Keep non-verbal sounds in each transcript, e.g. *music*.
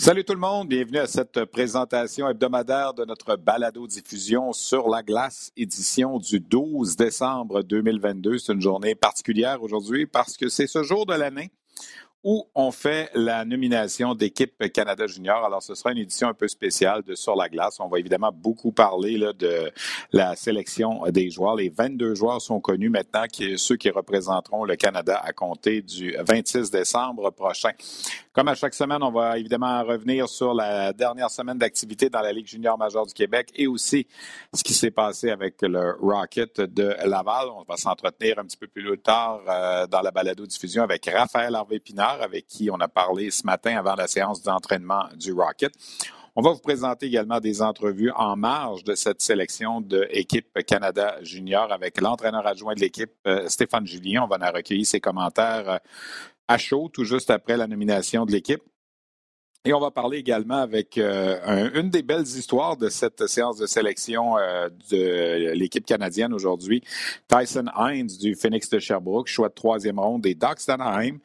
Salut tout le monde, bienvenue à cette présentation hebdomadaire de notre balado-diffusion sur la glace, édition du 12 décembre 2022. C'est une journée particulière aujourd'hui parce que c'est ce jour de l'année où on fait la nomination d'équipe Canada Junior. Alors, ce sera une édition un peu spéciale de Sur la glace. On va évidemment beaucoup parler de la sélection des joueurs. Les 22 joueurs sont connus maintenant, ceux qui représenteront le Canada à compter du 26 décembre prochain. Comme à chaque semaine, on va évidemment revenir sur la dernière semaine d'activité dans la Ligue junior majeure du Québec et aussi ce qui s'est passé avec le Rocket de Laval. On va s'entretenir un petit peu plus tard euh, dans la balado-diffusion avec Raphaël Harvey-Pinard avec qui on a parlé ce matin avant la séance d'entraînement du Rocket. On va vous présenter également des entrevues en marge de cette sélection de l'équipe Canada Junior avec l'entraîneur adjoint de l'équipe, euh, Stéphane Julien. On va en recueillir ses commentaires euh, à chaud, tout juste après la nomination de l'équipe. Et on va parler également avec euh, une des belles histoires de cette séance de sélection de l'équipe canadienne aujourd'hui, Tyson Hines du Phoenix de Sherbrooke, choix de troisième ronde des Ducks d'Anaheim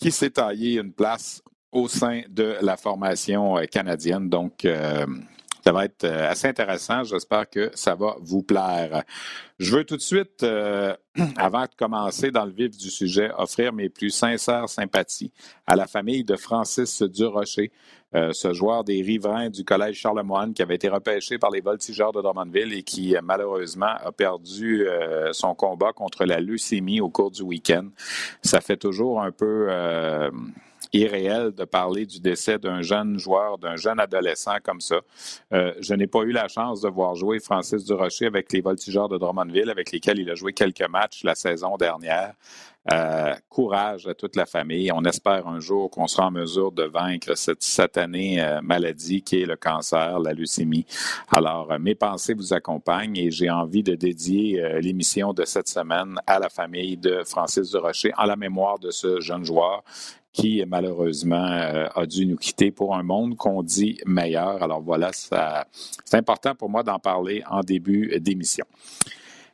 qui s'est taillé une place au sein de la formation euh, canadienne. Donc, euh, ça va être euh, assez intéressant. J'espère que ça va vous plaire. Je veux tout de suite, *clears throat* avant de commencer dans le vif du sujet, offrir mes plus sincères sympathies à la famille de Francis Durocher, euh, ce joueur des riverains du Collège Charlemagne qui avait été repêché par les voltigeurs de Drummondville et qui euh, malheureusement a perdu euh, son combat contre la leucémie au cours du week-end. Ça fait toujours un peu irréel de parler du décès d'un jeune joueur, d'un jeune adolescent comme ça. je n'ai pas eu la chance de voir jouer Francis Durocher avec les voltigeurs de Drummondville, avec lesquels il a joué quelques matchs la saison dernière. Euh, courage à toute la famille. On espère un jour qu'on sera en mesure de vaincre cette satanée euh, maladie qui est le cancer, la leucémie. Alors, euh, mes pensées vous accompagnent et j'ai envie de dédier l'émission de cette semaine à la famille de Francis Durocher en la mémoire de ce jeune joueur qui malheureusement a dû nous quitter pour un monde qu'on dit meilleur. Alors voilà, c'est important pour moi d'en parler en début d'émission.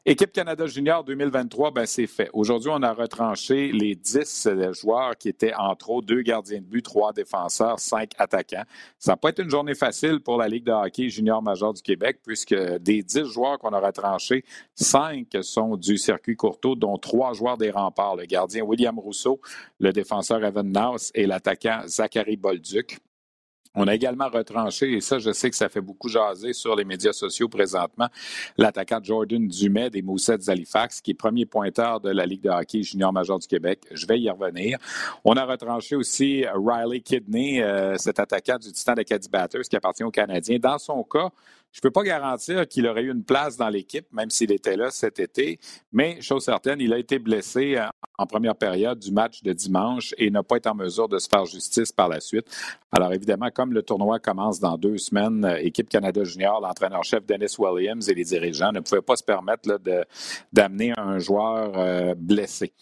Équipe Canada Junior 2023, ben c'est fait. Aujourd'hui, on a retranché les 10 euh, joueurs qui étaient entre autres deux gardiens de but, trois défenseurs, cinq attaquants. Ça pas été une journée facile pour la Ligue de hockey junior major du Québec, puisque des 10 joueurs qu'on a retranchés, cinq sont du circuit Courteau, dont trois joueurs des remparts, le gardien William Rousseau, le défenseur Evan Naus et l'attaquant Zachary Bolduc. On a également retranché, et ça, je sais que ça fait beaucoup jaser sur les médias sociaux présentement, l'attaquant Jordan Dumais des Moussets d'Halifax, qui est premier pointeur de la Ligue de hockey junior major du Québec. Je vais y revenir. On a retranché aussi Riley Kidney, euh, cet attaquant du Titan Caddy Batters qui appartient aux Canadiens. Dans son cas, je ne peux pas garantir qu'il aurait eu une place dans l'équipe, même s'il était là cet été, mais chose certaine, il a été blessé en première période du match de dimanche et n'a pas été en mesure de se faire justice par la suite. Alors évidemment, comme le tournoi commence dans deux semaines, euh, équipe Canada Junior, l'entraîneur-chef Dennis Williams et les dirigeants ne pouvaient pas se permettre d'amener un joueur euh, blessé.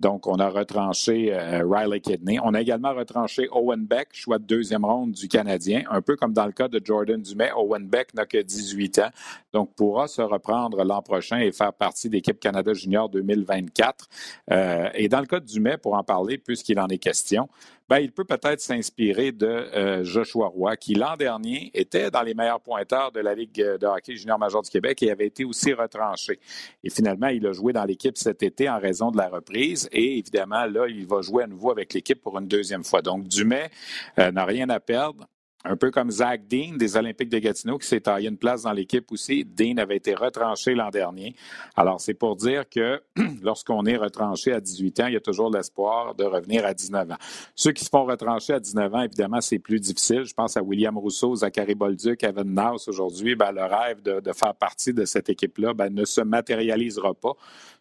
Donc, on a retranché euh, Riley Kidney. On a également retranché Owen Beck, choix de deuxième ronde du Canadien, un peu comme dans le cas de Jordan Dumais. Owen Beck n'a que 18 ans, donc pourra se reprendre l'an prochain et faire partie d'équipe Canada Junior 2024. Euh, et dans le cas de Dumais, pour en parler, puisqu'il en est question, ben, il peut peut-être s'inspirer de euh, Joshua Roy, qui l'an dernier était dans les meilleurs pointeurs de la Ligue de hockey junior major du Québec et avait été aussi retranché. Et finalement, il a joué dans l'équipe cet été en raison de la reprise. Et évidemment, là, il va jouer à nouveau avec l'équipe pour une deuxième fois. Donc, Dumais euh, n'a rien à perdre un peu comme Zach Dean des Olympiques de Gatineau qui s'est taillé une place dans l'équipe aussi. Dean avait été retranché l'an dernier. Alors, c'est pour dire que *clears throat* lorsqu'on est retranché à 18 ans, il y a toujours l'espoir de revenir à 19 ans. Ceux qui se font retrancher à 19 ans, évidemment, c'est plus difficile. Je pense à William Rousseau, Zachary Bolduc, Evan Naus aujourd'hui. Ben, le rêve de, faire partie de cette équipe-là ben, ne se matérialisera pas.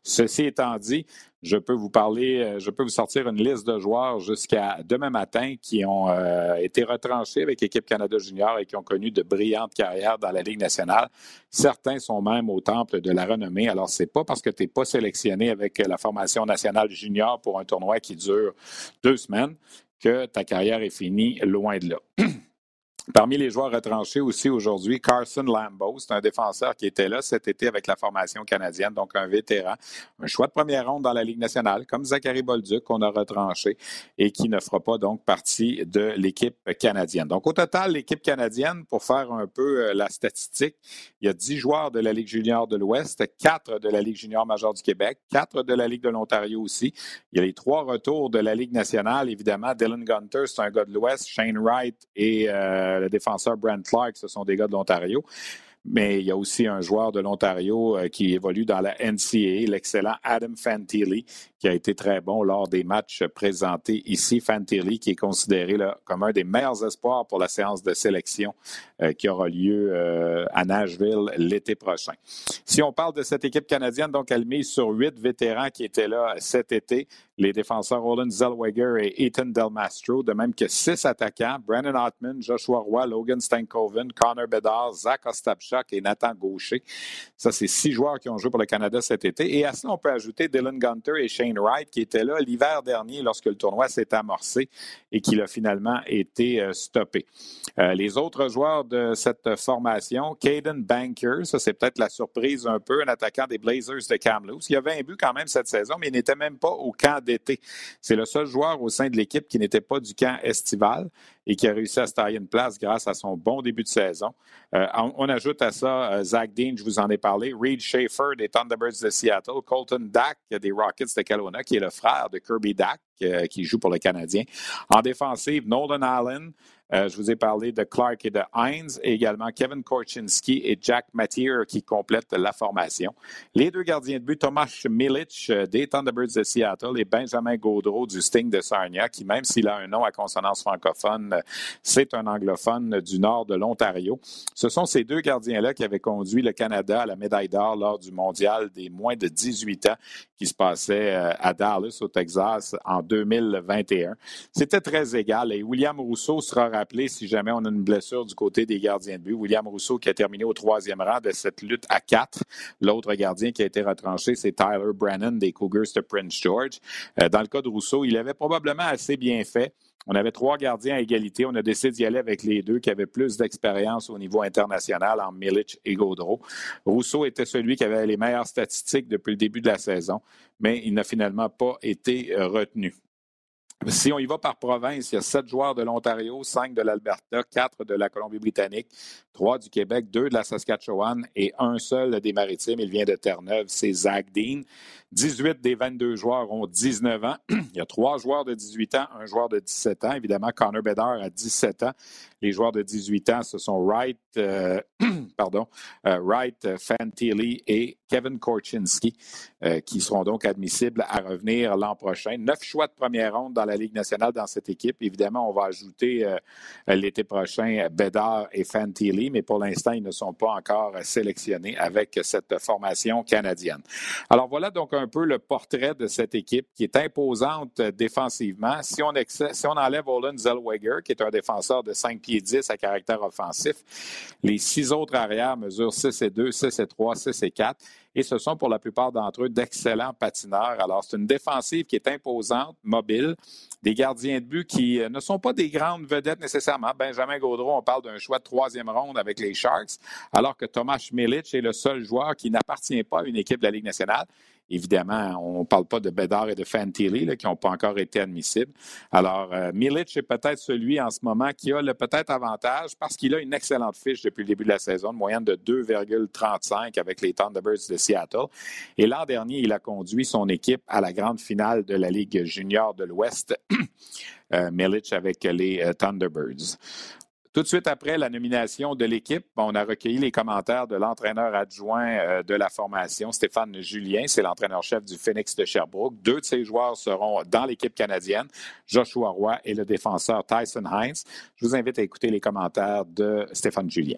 Ceci étant dit, je peux vous parler, euh, je peux vous sortir une liste de joueurs jusqu'à demain matin qui ont euh, été retranchés avec l'équipe Canada Junior et qui ont connu de brillantes carrières dans la Ligue nationale. Certains sont même au temple de la renommée. Alors, c'est pas parce que tu n'es pas sélectionné avec la formation nationale junior pour un tournoi qui dure deux semaines que ta carrière est finie, loin de là. *clears throat* Parmi les joueurs retranchés aussi aujourd'hui, Carson Lambeau, c'est un défenseur qui était là cet été avec la formation canadienne, donc un vétéran, un choix de première ronde dans la Ligue nationale, comme Zachary Bolduc qu'on a retranché et qui ne fera pas donc partie de l'équipe canadienne. Donc au total, l'équipe canadienne, pour faire un peu euh, la statistique, il y a dix joueurs de la Ligue junior de l'Ouest, quatre de la Ligue junior majeure du Québec, quatre de la Ligue de l'Ontario aussi. Il y a les trois retours de la Ligue nationale, évidemment. Dylan Gunter, c'est un gars de l'Ouest, Shane Wright et euh, le défenseur Brent Clark, ce sont des gars de l'Ontario. Mais il y a aussi un joueur de l'Ontario euh, qui évolue dans la NCAA, l'excellent Adam Fantilli, qui a été très bon lors des matchs présentés ici. Fantilli, qui est considéré là, comme un des meilleurs espoirs pour la séance de sélection euh, qui aura lieu euh, à Nashville l'été prochain. Si on parle de cette équipe canadienne, donc elle mise sur huit vétérans qui étaient là cet été, les défenseurs Roland Zellweger et Ethan Delmastro, de même que six attaquants, Brandon Hartman, Joshua Roy, Logan Stankoven, Connor Bedard, Zach Ostapchuk et Nathan Gaucher. Ça, c'est six joueurs qui ont joué pour le Canada cet été. Et à cela, on peut ajouter Dylan Gunter et Shane Wright, qui étaient là l'hiver dernier lorsque le tournoi s'est amorcé et qui a finalement été euh, stoppé. Euh, les autres joueurs de cette formation, Caden Banker, ça c'est peut-être la surprise un peu, un attaquant des Blazers de Kamloops. Il avait un but quand même cette saison, mais il n'était même pas au camp d'été. C'est le seul joueur au sein de l'équipe qui n'était pas du camp estival et qui a réussi à se tailler une place grâce à son bon début de saison. Euh, on, ajoute à ça Zach Dean, je vous en ai parlé, Reed Schaefer des Thunderbirds de Seattle, Colton Dack des Rockets de Kelowna qui est le frère de Kirby Dack, euh, qui joue pour le Canadien. En défensive, Nolan Allen, euh, je vous ai parlé de Clark et de Hines, et également Kevin Korchinski et Jack Mathieu qui complètent la formation. Les deux gardiens de but, Tomas Milic euh, des Thunderbirds de Seattle et Benjamin Gaudreau du Sting de Sarnia, qui, même s'il a un nom à consonance francophone, c'est un anglophone du nord de l'Ontario. Ce sont ces deux gardiens-là qui avaient conduit le Canada à la médaille d'or lors du mondial des moins de 18 ans qui se passait euh, à Dallas, au Texas, en 2021. C'était très égal et William Rousseau sera si jamais on a une blessure du côté des gardiens de but. William Rousseau qui a terminé au troisième rang de cette lutte à quatre. L'autre gardien qui a été retranché, c'est Tyler Brennan des Cougars de Prince George. Euh, dans le cas de Rousseau, il avait probablement assez bien fait. On avait trois gardiens à égalité. On a décidé d'y aller avec les deux qui avaient plus d'expérience au niveau international en Milic et Gaudreau. Rousseau était celui qui avait les meilleures statistiques depuis le début de la saison, mais il n'a finalement pas été euh, retenu. Si on y va par province, il y a sept joueurs de l'Ontario, cinq de l'Alberta, quatre de la Colombie-Britannique, trois du Québec, deux de la Saskatchewan et un seul des Maritimes. Il vient de Terre-Neuve, c'est Zach Dean. 18 des 22 joueurs ont 19 ans. *clears throat* il y a trois joueurs de 18 ans, un joueur de 17 ans. Évidemment, Connor Bedard a 17 ans. Les joueurs de 18 ans, ce sont Wright, euh, *clears throat* pardon, euh, Wright, euh, Fantilli et Kevin Korchinski, qui seront donc admissibles à revenir l'an prochain. Neuf choix de première ronde dans la Ligue nationale dans cette équipe. Évidemment, on va ajouter l'été prochain Bedard et Fantilli, mais pour l'instant, ils ne sont pas encore sélectionnés avec cette formation canadienne. Alors voilà donc un peu le portrait de cette équipe qui est imposante défensivement. Si on, si on enlève Olin Zellweger, qui est un défenseur de 5 pieds 10 à caractère offensif. Les six autres arrières mesurent 6 et 2, 6 et 3, 6 et 4. Et ce sont pour la plupart d'entre eux d'excellents patineurs. Alors, c'est une défensive qui est imposante, mobile, des gardiens de but qui euh, ne sont pas des grandes vedettes nécessairement. Benjamin Gaudreau, on parle d'un choix de troisième ronde avec les Sharks, alors que Thomas Milic est le seul joueur qui n'appartient pas à une équipe de la Ligue nationale. Évidemment, on ne parle pas de Bedard et de Fantilli qui n'ont pas encore été admissibles. Alors, euh, Milic est peut-être celui en ce moment qui a le peut-être avantage parce qu'il a une excellente fiche depuis le début de la saison, moyenne de 2,35 avec les Thunderbirds de Seattle. Et l'an dernier, il a conduit son équipe à la grande finale de la Ligue junior de l'Ouest, *clears throat* euh, Milic avec les euh, Thunderbirds. Tout de suite après la nomination de l'équipe, on a recueilli les commentaires de l'entraîneur adjoint euh, de la formation, Stéphane Julien. C'est l'entraîneur-chef du Phoenix de Sherbrooke. Deux de ses joueurs seront dans l'équipe canadienne, Joshua Roy et le défenseur Tyson Hines. Je vous invite à écouter les commentaires de Stéphane Julien.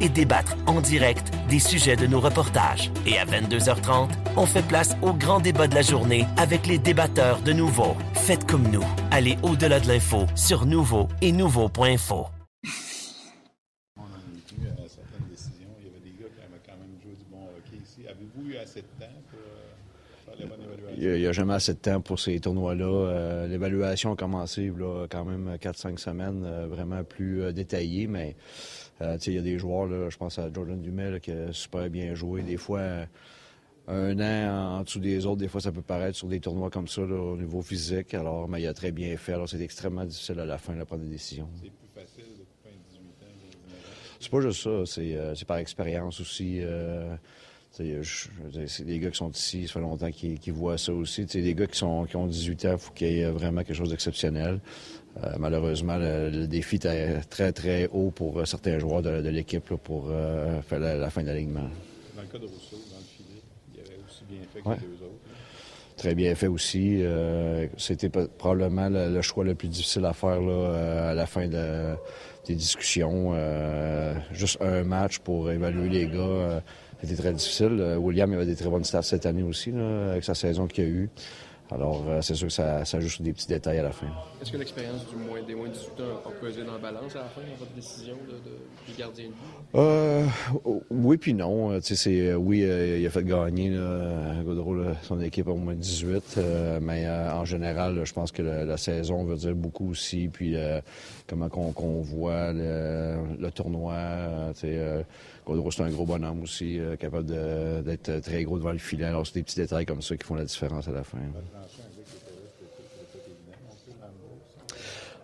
et débattre en direct des sujets de nos reportages. Et à 22h30, on fait place au grand débat de la journée avec les débatteurs de Nouveau. Faites comme nous. Allez au-delà de l'info sur Nouveau et Nouveau.info. Avez-vous eu assez de temps pour? Il n'y a, jamais assez de temps pour ces tournois-là. Euh, L'évaluation a commencé là, quand même 4-5 semaines, euh, vraiment plus euh, détaillée, mais euh, il y a des joueurs, là, je pense à Jordan Dumais là, qui a super bien joué. Des fois, un an en, en dessous des autres, des fois, ça peut paraître sur des tournois comme ça là, au niveau physique. Alors, mais il a très bien fait. Alors, c'est extrêmement difficile à la fin de prendre des décisions. C'est plus facile depuis 18 ans. 19 ans? C'est pas juste ça, c'est euh, par expérience aussi. euh, c'est des gars qui sont ici, ça fait longtemps qu'ils voient ça aussi. T'sais, des gars qui, sont, qui ont 18 ans, il faut qu'il y ait vraiment quelque chose d'exceptionnel. Euh, malheureusement, le, le défi est très, très haut pour euh, certains joueurs de, de l'équipe pour euh, faire la, la fin de l'alignement. Dans le cas de Rousseau, dans le filet, il avait aussi bien fait que Ouais. les deux autres. Très bien fait aussi. C'était probablement le, le choix le plus difficile à faire là, à la fin de- des discussions. Juste un match pour évaluer les gars. C'était très difficile. Euh, William il avait des très bonnes stats cette année aussi, là, avec sa saison qu'il a eue. Alors, euh, c'est sûr que ça, ça joue sur des petits détails à la fin. Est-ce que l'expérience du moins, des moins de 18 ans a pesé dans la balance à la fin dans votre décision de, de, du gardien de but? Euh, oui puis non. C'est, oui, euh, il a fait gagner là, Gaudreau, là, son équipe au moins 18, euh, mais en général, là, je pense que la, la saison veut dire beaucoup aussi. Puis comment qu'on, voit le, le tournoi. Euh, euh, Gaudreau, c'est un gros bonhomme aussi, euh, capable d'être très gros devant le filet. Alors, c'est des petits détails comme ça qui font la différence à la fin.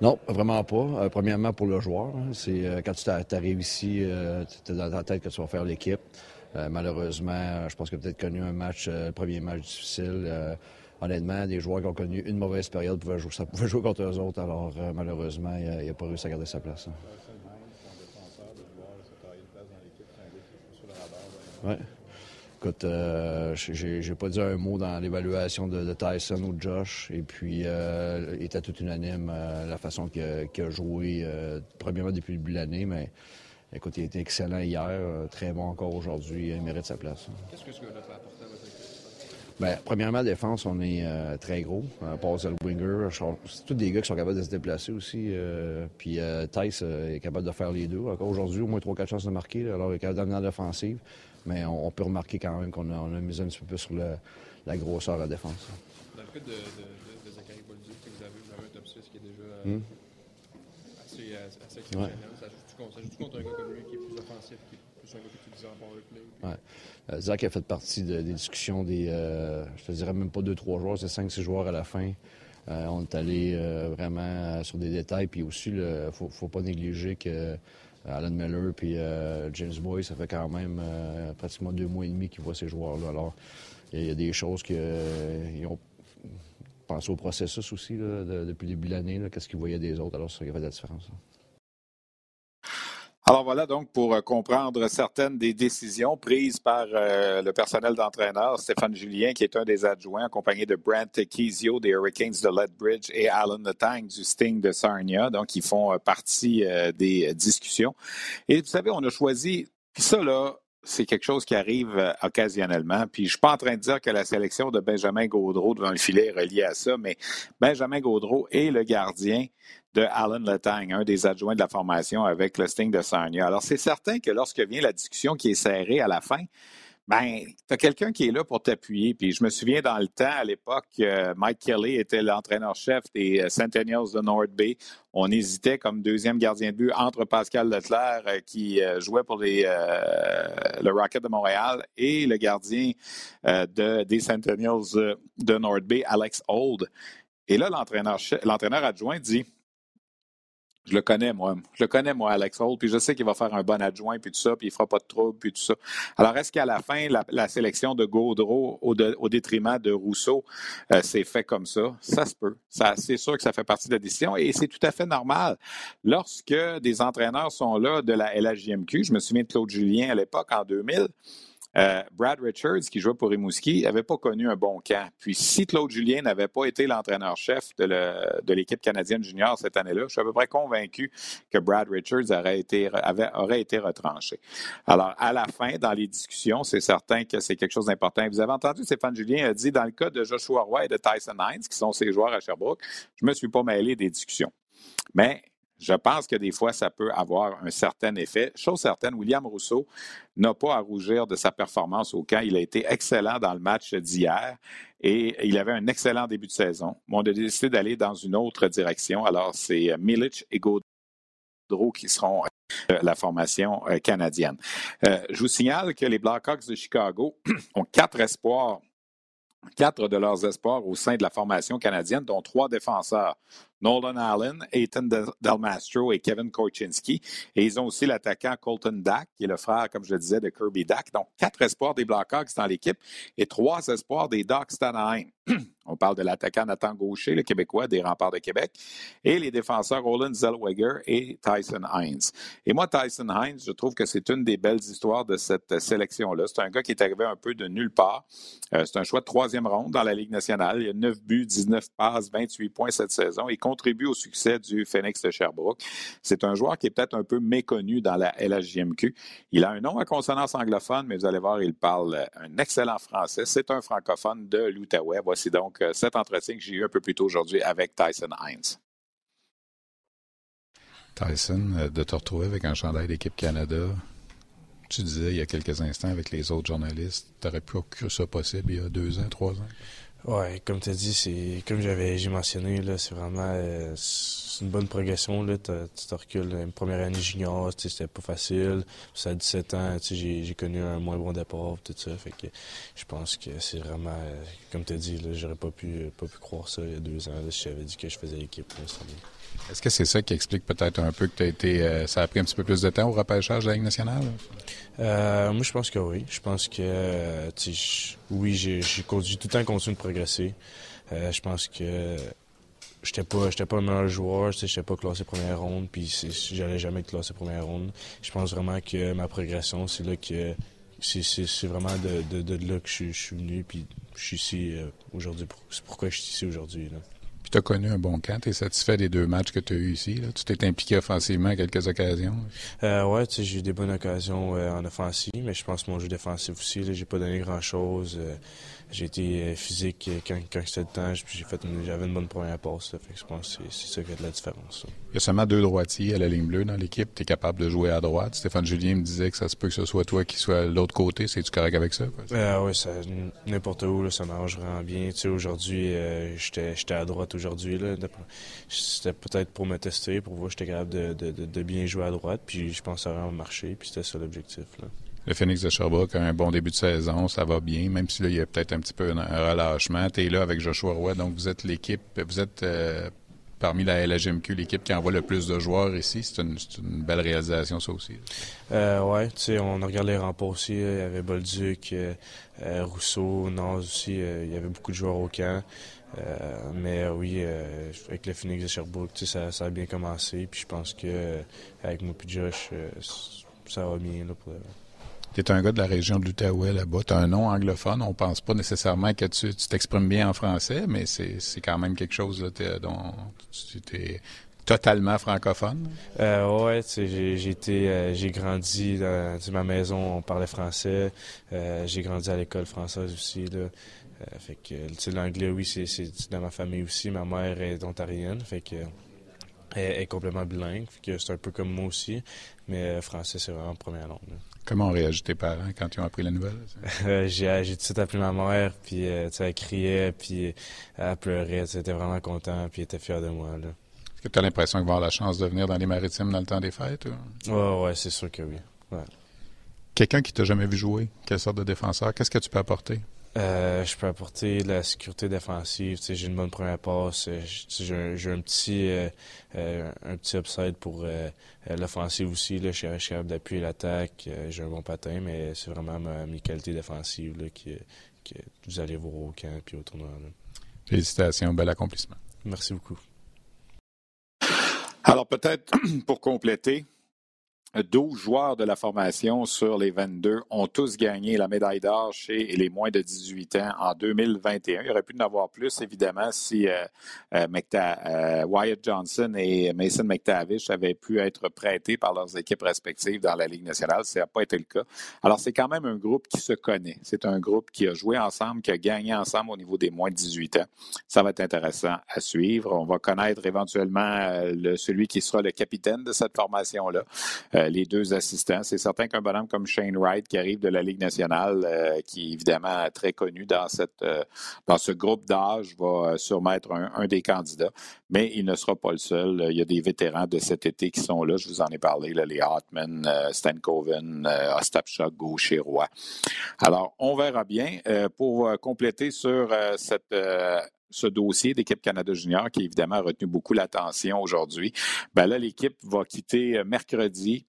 Non, vraiment pas. Euh, premièrement, pour le joueur, hein, c'est euh, quand tu t'arrives ici, euh, tu es dans ta tête que tu vas faire l'équipe. Euh, malheureusement, euh, je pense a peut-être connu un match, euh, le premier match difficile. Euh, honnêtement, des joueurs qui ont connu une mauvaise période pouvaient jouer, ça jouer contre eux autres. Alors, euh, malheureusement, il n'a pas réussi à garder sa place. hein. Ouais. Écoute, euh, j'ai pas dit un mot dans l'évaluation de, de Tyson ou de Josh. Et puis, euh, il était tout unanime euh, la façon qu'il a, joué, euh, premièrement depuis le début de l'année, mais écoute, il a été excellent hier, très bon encore aujourd'hui, il mérite sa place. Qu'est-ce que ce gars-là peut apporter à votre équipe? Ben, premièrement, à défense, on est euh, très gros. Euh, Paul Zellweger, je- c'est tous des gars qui sont capables de se déplacer aussi. euh, puis Tice euh, est capable de faire les deux. Encore aujourd'hui, au moins 3-4 chances de marquer. là. alors, il est capable d'amener à l'offensive. Mais on, on peut remarquer quand même qu'on a, on a misé un petit peu plus sur le- la grosseur à défense. Dans le cas de, de, de, de Zachary Bolduc, vous avez, vous avez un top 6 qui est déjà euh, Hmm? assez, euh, assez exceptionnel. Contre, ça joue-tu contre un gars comme lui qui est plus offensif, qui est plus un gars que tu disais en play? puis- Ouais. Euh, Zach a fait partie de- des discussions des, euh, je te dirais même pas deux, trois joueurs, c'est cinq, six joueurs à la fin. Euh, on est allé euh, vraiment euh, sur des détails, puis aussi, il faut, faut pas négliger que Alan Miller puis euh, James Boy, ça fait quand même euh, pratiquement deux mois et demi qu'ils voient ces joueurs-là. Alors, il y, a des choses qu'ils ont pensé au processus aussi de- depuis le début de l'année, qu'est-ce qu'ils voyaient des autres. Alors, ça fait la différence. hein. Alors voilà donc pour euh, comprendre certaines des décisions prises par euh, le personnel d'entraîneur, Stéphane Julien, qui est un des adjoints, accompagné de Brent Kizio des Hurricanes de Lethbridge et Alan Letang du Sting de Sarnia. Donc, ils font euh, partie des discussions. Et vous savez, on a choisi, ça là, c'est quelque chose qui arrive euh, occasionnellement. Puis je suis pas en train de dire que la sélection de Benjamin Gaudreau devant le filet est reliée à ça, mais Benjamin Gaudreau est le gardien de Alan Letang, un des adjoints de la formation avec le Sting de Sarnia. Alors, c'est certain que lorsque vient la discussion qui est serrée à la fin, ben, tu as quelqu'un qui est là pour t'appuyer. Puis je me souviens dans le temps, à l'époque, euh, Mike Kelly était l'entraîneur-chef des euh, Centennials de North Bay. On hésitait comme deuxième gardien de but entre Pascal Leclerc, euh, qui euh, jouait pour les, euh, le Rocket de Montréal, et le gardien euh, de, des Centennials euh, de North Bay, Alex Old. Et là, l'entraîneur adjoint dit Je le connais, moi. Je le connais, moi, Alex Holt, puis je sais qu'il va faire un bon adjoint, puis tout ça, puis il fera pas de trouble, puis tout ça. Alors, est-ce qu'à la fin, la, sélection de Gaudreau au, détriment de Rousseau euh, s'est fait comme ça? Ça se peut. Ça, c'est sûr que ça fait partie de la décision et c'est tout à fait normal. Lorsque des entraîneurs sont là de la LHJMQ, je me souviens de Claude Julien à l'époque, en 2000, euh, Brad Richards, qui jouait pour Rimouski, n'avait pas connu un bon camp. Puis si Claude Julien n'avait pas été l'entraîneur-chef de l'équipe canadienne junior cette année-là, je suis à peu près convaincu que Brad Richards aurait été, retranché. Alors, à la fin, dans les discussions, c'est certain que c'est quelque chose d'important. Vous avez entendu, Stéphane Julien a dit, dans le cas de Joshua Roy et de Tyson Hines, qui sont ses joueurs à Sherbrooke, je ne me suis pas mêlé des discussions. Mais je pense que des fois, ça peut avoir un certain effet. Chose certaine, William Rousseau n'a pas à rougir de sa performance au camp. Il a été excellent dans le match d'hier et il avait un excellent début de saison. on a décidé d'aller dans une autre direction. Alors, c'est euh, Milic et Gaudreau qui seront euh, la formation euh, canadienne. je vous signale que les Blackhawks de Chicago *clears throat* ont quatre espoirs quatre de leurs espoirs au sein de la formation canadienne, dont trois défenseurs. Nolan Allen, Ethan Delmastro et Kevin Korchinski. Et ils ont aussi l'attaquant Colton Dack, qui est le frère, comme je le disais, de Kirby Dack. Donc, quatre espoirs des Blackhawks dans l'équipe et trois espoirs des Ducks d'Anaheim. *clears throat* On parle de l'attaquant Nathan Gaucher, le Québécois des Remparts de Québec, et les défenseurs Roland Zellweger et Tyson Hines. Et moi, Tyson Hines, je trouve que c'est une des belles histoires de cette sélection-là. C'est un gars qui est arrivé un peu de nulle part. Euh, c'est un choix de troisième ronde dans la Ligue nationale. Il a 9 buts, 19 passes, 28 points cette saison. Il contribue au succès du Phoenix de Sherbrooke. C'est un joueur qui est peut-être un peu méconnu dans la LHJMQ. Il a un nom à consonance anglophone, mais vous allez voir, il parle un excellent français. C'est un francophone de l'Outaouais. Voici donc euh, cet entretien que j'ai eu un peu plus tôt aujourd'hui avec Tyson Hines. Tyson, euh, de te retrouver avec un chandail d'équipe Canada, tu disais il y a quelques instants avec les autres journalistes, tu aurais pu cru ça possible il y a deux ans, trois ans? Ouais, comme tu as dit, c'est comme j'avais j'ai mentionné, là, c'est vraiment euh, une bonne progression. Là, tu te recules une première année junior, c'était pas facile. Ça a 17 ans, j'ai, j'ai connu un moins bon départ, tout ça. Fait que je pense que c'est vraiment, euh, comme tu as dit, j'aurais pas pu pas pu croire ça il y a deux ans si j'avais dit que je faisais l'équipe. Est-ce que c'est ça qui explique peut-être un peu que tu été. Euh, ça a pris un petit peu plus de temps au repêchage de la Ligue nationale? Euh, moi, je pense que oui. Je pense que, euh, oui, j'ai tout le temps continué de progresser. je pense que j'étais pas j'étais pas le meilleur joueur, je n'étais pas classé première ronde, puis j'allais jamais être classé première ronde. Je pense vraiment que ma progression, c'est là que c'est vraiment de, de, là que je, suis venu, puis je suis ici aujourd'hui. C'est pourquoi je suis ici aujourd'hui tu as connu un bon camp. Tu es satisfait des deux matchs que tu as eu ici. Tu t'es impliqué offensivement à quelques occasions. Euh, j'ai eu des bonnes occasions euh, en offensive, mais je pense que mon jeu défensif aussi, j'ai pas donné grand-chose. Euh, j'ai été euh, physique quand, quand c'était le temps, j'ai fait j'avais une bonne première passe. fait que je pense que c'est ça qui fait la différence. Il y a seulement deux droitiers à la ligne bleue dans l'équipe. Tu es capable de jouer à droite. Stéphane Julien me disait que ça se peut que ce soit toi qui soit de l'autre côté. C'est-tu correct avec ça? Euh, oui, n'importe où, là, ça m'arrange vraiment bien. Tu sais, aujourd'hui, euh, j'étais à droite aujourd'hui. C'était peut-être pour me tester, pour voir que j'étais capable de, de, de, bien jouer à droite. Puis je pense que ça a vraiment marché. Puis c'était ça l'objectif. Le Phoenix de Sherbrooke a un bon début de saison, ça va bien, même si là, il y a peut-être un petit peu un relâchement. Tu es là avec Joshua Roy, donc vous êtes l'équipe, vous êtes euh, parmi la LHMQ, l'équipe qui envoie le plus de joueurs ici. C'est une, belle réalisation, ça aussi. Euh, oui, tu sais, on a regardé les remports aussi. Il y avait Bolduc, euh, euh, Rousseau, Naz aussi. il y avait beaucoup de joueurs au camp. mais oui, avec le Phoenix de Sherbrooke, ça, ça a bien commencé. Puis je pense que avec moi Josh, ça va bien là, pour tu es un gars de la région de l'Outaouais là-bas. Tu as un nom anglophone. On pense pas nécessairement que tu t'exprimes bien en français, mais c'est quand même quelque chose là, dont tu es totalement francophone. Euh, ouais, j'ai été, euh, j'ai grandi dans, ma maison, on parlait français. Euh, j'ai grandi à l'école française aussi. Là. Euh, fait que l'anglais, oui, c'est dans ma famille aussi. Ma mère est ontarienne, fait elle est complètement bilingue. Fait que c'est un peu comme moi aussi, mais français c'est vraiment première langue. Comment ont réagi tes parents quand ils ont appris la nouvelle? *laughs* Euh, j'ai, tout de suite appelé ma mère, puis euh, elle criait, puis elle pleurait. Elle était vraiment contente, puis elle était fière de moi. Est-ce que tu as l'impression qu'ils vont avoir la chance de venir dans les maritimes dans le temps des fêtes? Oui, ouais, c'est sûr que oui. Quelqu'un qui t'a jamais vu jouer, quelle sorte de défenseur, qu'est-ce que tu peux apporter? Euh, je peux apporter la sécurité défensive. J'ai une bonne première passe. Euh, j'ai un, petit euh, un petit upside pour l'offensive aussi. Là. Je suis capable d'appuyer l'attaque. j'ai un bon patin, mais c'est vraiment ma, mes qualités défensives là, que, vous allez voir au camp et au tournoi. Félicitations, bel accomplissement. Merci beaucoup. Alors peut-être *clears throat* pour compléter, 12 joueurs de la formation sur les 22 ont tous gagné la médaille d'or chez les moins de 18 ans en 2021. Il aurait pu en avoir plus, évidemment, si euh, euh, euh, Wyatt Johnson et Mason McTavish avaient pu être prêtés par leurs équipes respectives dans la Ligue nationale. Ça n'a pas été le cas. Alors, c'est quand même un groupe qui se connaît. C'est un groupe qui a joué ensemble, qui a gagné ensemble au niveau des moins de 18 ans. Ça va être intéressant à suivre. On va connaître éventuellement le, celui qui sera le capitaine de cette formation-là. Euh, les deux assistants. C'est certain qu'un bonhomme comme Shane Wright, qui arrive de la Ligue nationale, euh, qui est évidemment très connu dans, euh, ce groupe d'âge, va sûrement être un, des candidats. Mais il ne sera pas le seul. Il y a des vétérans de cet été qui sont là. Je vous en ai parlé, les Hartman, Stan Coven, Ostapchuk, Gaucher, Roy. Alors, on verra bien. pour compléter sur ce dossier d'équipe Canada Junior qui évidemment a retenu beaucoup l'attention aujourd'hui. Ben là, l'équipe va quitter mercredi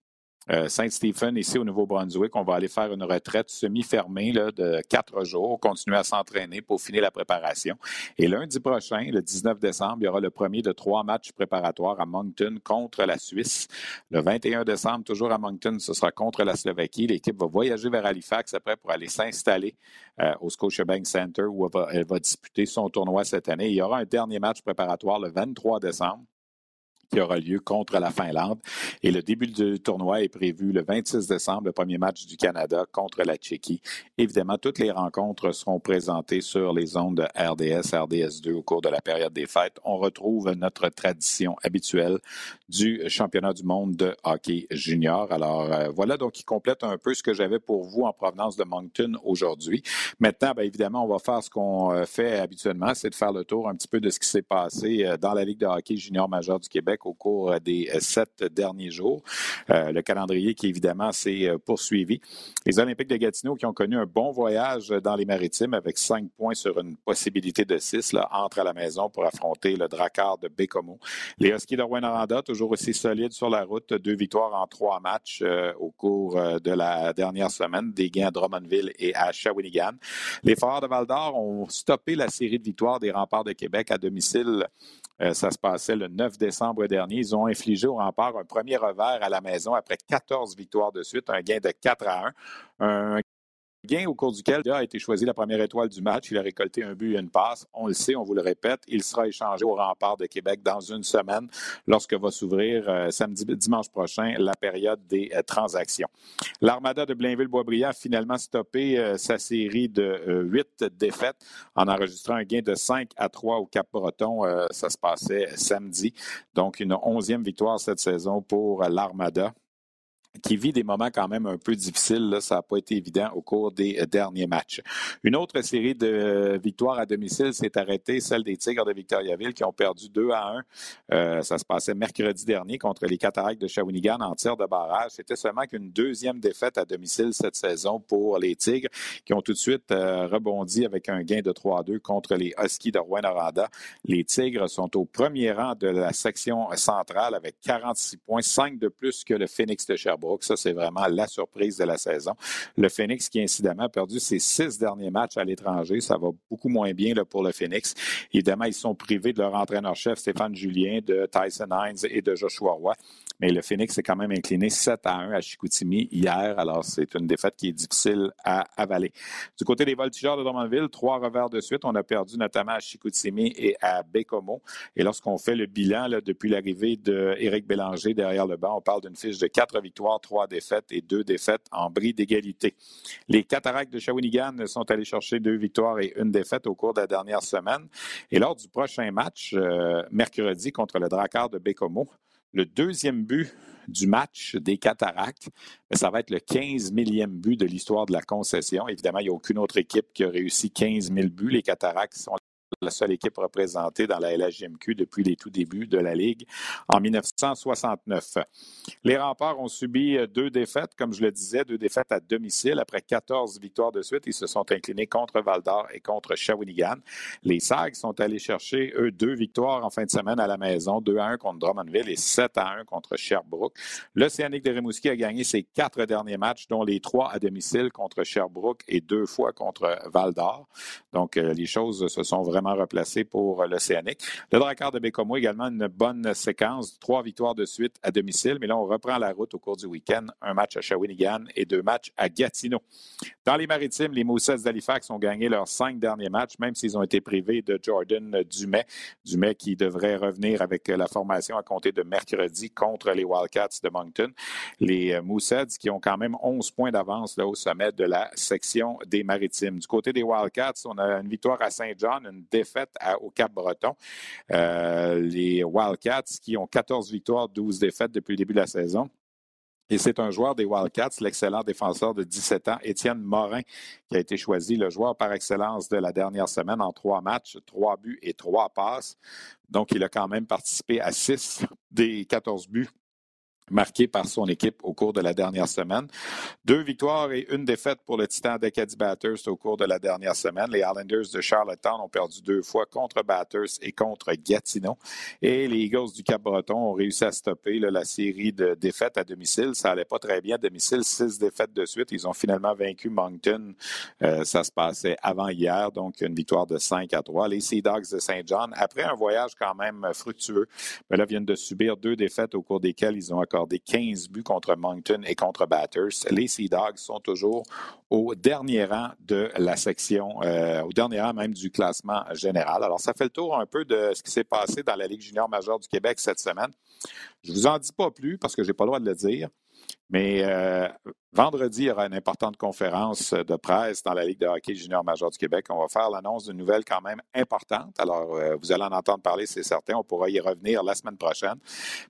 euh, Saint-Stephen, ici au Nouveau-Brunswick, on va aller faire une retraite semi-fermée de quatre jours, continuer à s'entraîner pour finir la préparation. Et lundi prochain, le 19 décembre, il y aura le premier de trois matchs préparatoires à Moncton contre la Suisse. Le 21 décembre, toujours à Moncton, ce sera contre la Slovaquie. L'équipe va voyager vers Halifax après pour aller s'installer euh, au Scotiabank Center où elle va disputer son tournoi cette année. Il y aura un dernier match préparatoire le 23 décembre qui aura lieu contre la Finlande. Et le début du tournoi est prévu le 26 décembre, le premier match du Canada contre la Tchéquie. Évidemment, toutes les rencontres seront présentées sur les ondes de RDS, RDS2 au cours de la période des fêtes. On retrouve notre tradition habituelle du championnat du monde de hockey junior. Alors euh, voilà donc qui complète un peu ce que j'avais pour vous en provenance de Moncton aujourd'hui. Maintenant, bien évidemment, on va faire ce qu'on euh, fait habituellement, c'est de faire le tour un petit peu de ce qui s'est passé euh, dans la Ligue de hockey junior majeur du Québec au cours euh, des euh, sept derniers jours. Euh, le calendrier qui, évidemment, s'est poursuivi. Les Olympiques de Gatineau qui ont connu un bon voyage dans les maritimes avec cinq points sur une possibilité de six, là, entrent à la maison pour affronter le Drakkar de Bécomo. Les Huskies de Rwanda, toujours aussi solides sur la route, deux victoires en trois matchs au cours de la dernière semaine, des gains à Drummondville et à Shawinigan. Les Foreurs de Val-d'Or ont stoppé la série de victoires des Remparts de Québec à domicile ça se passait le 9 décembre dernier. Ils ont infligé au rempart un premier revers à la maison après 14 victoires de suite, un gain de 4 à 1. Un gain au cours duquel a été choisi la première étoile du match. Il a récolté un but et une passe. On le sait, on vous le répète, il sera échangé au rempart de Québec dans une semaine lorsque va s'ouvrir euh, samedi, dimanche prochain la période des euh, transactions. L'Armada de Blainville-Boisbriand a finalement stoppé euh, sa série de huit défaites en enregistrant un gain de 5 à 3 au Cap-Breton. ça se passait samedi. Donc, une onzième victoire cette saison pour l'Armada qui vit des moments quand même un peu difficiles. Là. Ça n'a pas été évident au cours des euh, derniers matchs. Une autre série de euh, victoires à domicile s'est arrêtée, celle des Tigres de Victoriaville qui ont perdu 2 à 1. Euh, ça se passait mercredi dernier contre les Cataractes de Shawinigan en tir de barrage. C'était seulement qu'une deuxième défaite à domicile cette saison pour les Tigres qui ont tout de suite rebondi avec un gain de 3 à 2 contre les Huskies de Rouen-Noranda. Les Tigres sont au premier rang de la section centrale avec 46 points, 5 de plus que le Phoenix de Ça, c'est vraiment la surprise de la saison. Le Phoenix qui, incidemment, a perdu ses six derniers matchs à l'étranger. Ça va beaucoup moins bien pour le Phoenix. Évidemment, ils sont privés de leur entraîneur-chef, Stéphane Julien, de Tyson Hines et de Joshua Roy. Mais le Phoenix s'est quand même incliné 7 à 1 à Chicoutimi hier. Alors, c'est une défaite qui est difficile à avaler. Du côté des voltigeurs de Drummondville, trois revers de suite. On a perdu notamment à Chicoutimi et à Bécomo. Et lorsqu'on fait le bilan depuis l'arrivée d'Éric Bélanger derrière le banc, on parle d'une fiche de quatre victoires, trois défaites et deux défaites en bris d'égalité. Les Cataractes de Shawinigan sont allés chercher deux victoires et une défaite au cours de la dernière semaine. Et lors du prochain match, euh, mercredi contre le Drakkar de Bécomo, le deuxième but du match des Cataractes, ça va être le 15 millième but de l'histoire de la concession. Évidemment, il n'y a aucune autre équipe qui a réussi 15 000 buts. Les Cataractes sont la seule équipe représentée dans la LHJMQ depuis les tout débuts de la Ligue en 1969. Les remparts ont subi deux défaites, comme je le disais, deux défaites à domicile. Après 14 victoires de suite, ils se sont inclinés contre Val-d'Or et contre Shawinigan. Les Sags sont allés chercher, eux, deux victoires en fin de semaine à la maison, 2 à 1 contre Drummondville et 7 à 1 contre Sherbrooke. L'Océanique de Rimouski a gagné ses quatre derniers matchs, dont les trois à domicile contre Sherbrooke et deux fois contre Val-d'Or. Donc, euh, les choses se sont vraiment replacées pour l'Océanique. Le Drakkar de Bécomo également une bonne séquence, trois victoires de suite à domicile, mais là, on reprend la route au cours du week-end. Un match à Shawinigan et deux matchs à Gatineau. Dans les maritimes, les Moussets d'Halifax ont gagné leurs cinq derniers matchs, même s'ils ont été privés de Jordan Dumais. Dumais qui devrait revenir avec la formation à compter de mercredi contre les Wildcats de Moncton. Les Moussets qui ont quand même 11 points d'avance au sommet de la section des maritimes. Du côté des Wildcats, on a une victoire à Saint-Jean, une défaite au Cap-Breton. Euh, les Wildcats qui ont 14 victoires, 12 défaites depuis le début de la saison. Et c'est un joueur des Wildcats, l'excellent défenseur de 17 ans, Étienne Morin, qui a été choisi le joueur par excellence de la dernière semaine en trois matchs, trois buts et trois passes. Donc, il a quand même participé à six des 14 buts marqué par son équipe au cours de la dernière semaine. Deux victoires et une défaite pour le Titan d'Acadie Batters au cours de la dernière semaine. Les Islanders de Charlottetown ont perdu deux fois contre Batters et contre Gatineau. Et les Eagles du Cap-Breton ont réussi à stopper la série de défaites à domicile. Ça allait pas très bien à domicile, six défaites de suite. Ils ont finalement vaincu Moncton. Euh, ça se passait avant hier, donc une victoire de 5 à 3. Les Sea Dogs de Saint John, après un voyage quand même fructueux, ben là, viennent de subir deux défaites au cours desquelles ils ont accordé 15 buts contre Moncton et contre Batters. Les Sea Dogs sont toujours au dernier rang de la section, euh, au dernier rang même du classement général. Alors, ça fait le tour un peu de ce qui s'est passé dans la Ligue junior majeure du Québec cette semaine. Je ne vous en dis pas plus parce que je n'ai pas le droit de le dire. Mais euh, vendredi, il y aura une importante conférence de presse dans la Ligue de hockey junior major du Québec. On va faire l'annonce d'une nouvelle quand même importante. Alors, euh, vous allez en entendre parler, c'est certain. On pourra y revenir la semaine prochaine.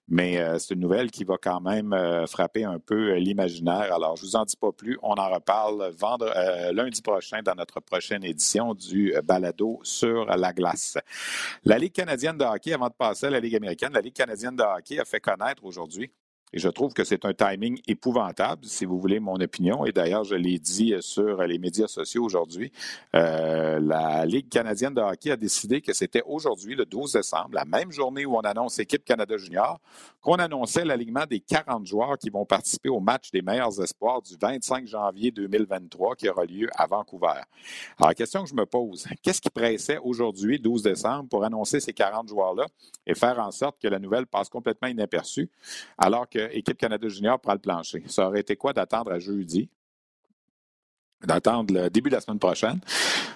Mais euh, c'est une nouvelle qui va quand même frapper un peu l'imaginaire. Alors, je vous en dis pas plus. On en reparle lundi prochain dans notre prochaine édition du balado sur la glace. La Ligue canadienne de hockey, avant de passer à la Ligue américaine, la Ligue canadienne de hockey a fait connaître aujourd'hui et je trouve que c'est un timing épouvantable, si vous voulez mon opinion. Et d'ailleurs, je l'ai dit sur les médias sociaux aujourd'hui. Euh, la Ligue canadienne de hockey a décidé que c'était aujourd'hui, le 12 décembre, la même journée où on annonce Équipe Canada Junior, qu'on annonçait l'alignement des 40 joueurs qui vont participer au match des meilleurs espoirs du 25 janvier 2023 qui aura lieu à Vancouver. Alors, la question que je me pose, qu'est-ce qui pressait aujourd'hui, 12 décembre, pour annoncer ces 40 joueurs-là et faire en sorte que la nouvelle passe complètement inaperçue, alors que Équipe Canada Junior prend le plancher. Ça aurait été quoi d'attendre à jeudi? D'attendre le début de la semaine prochaine?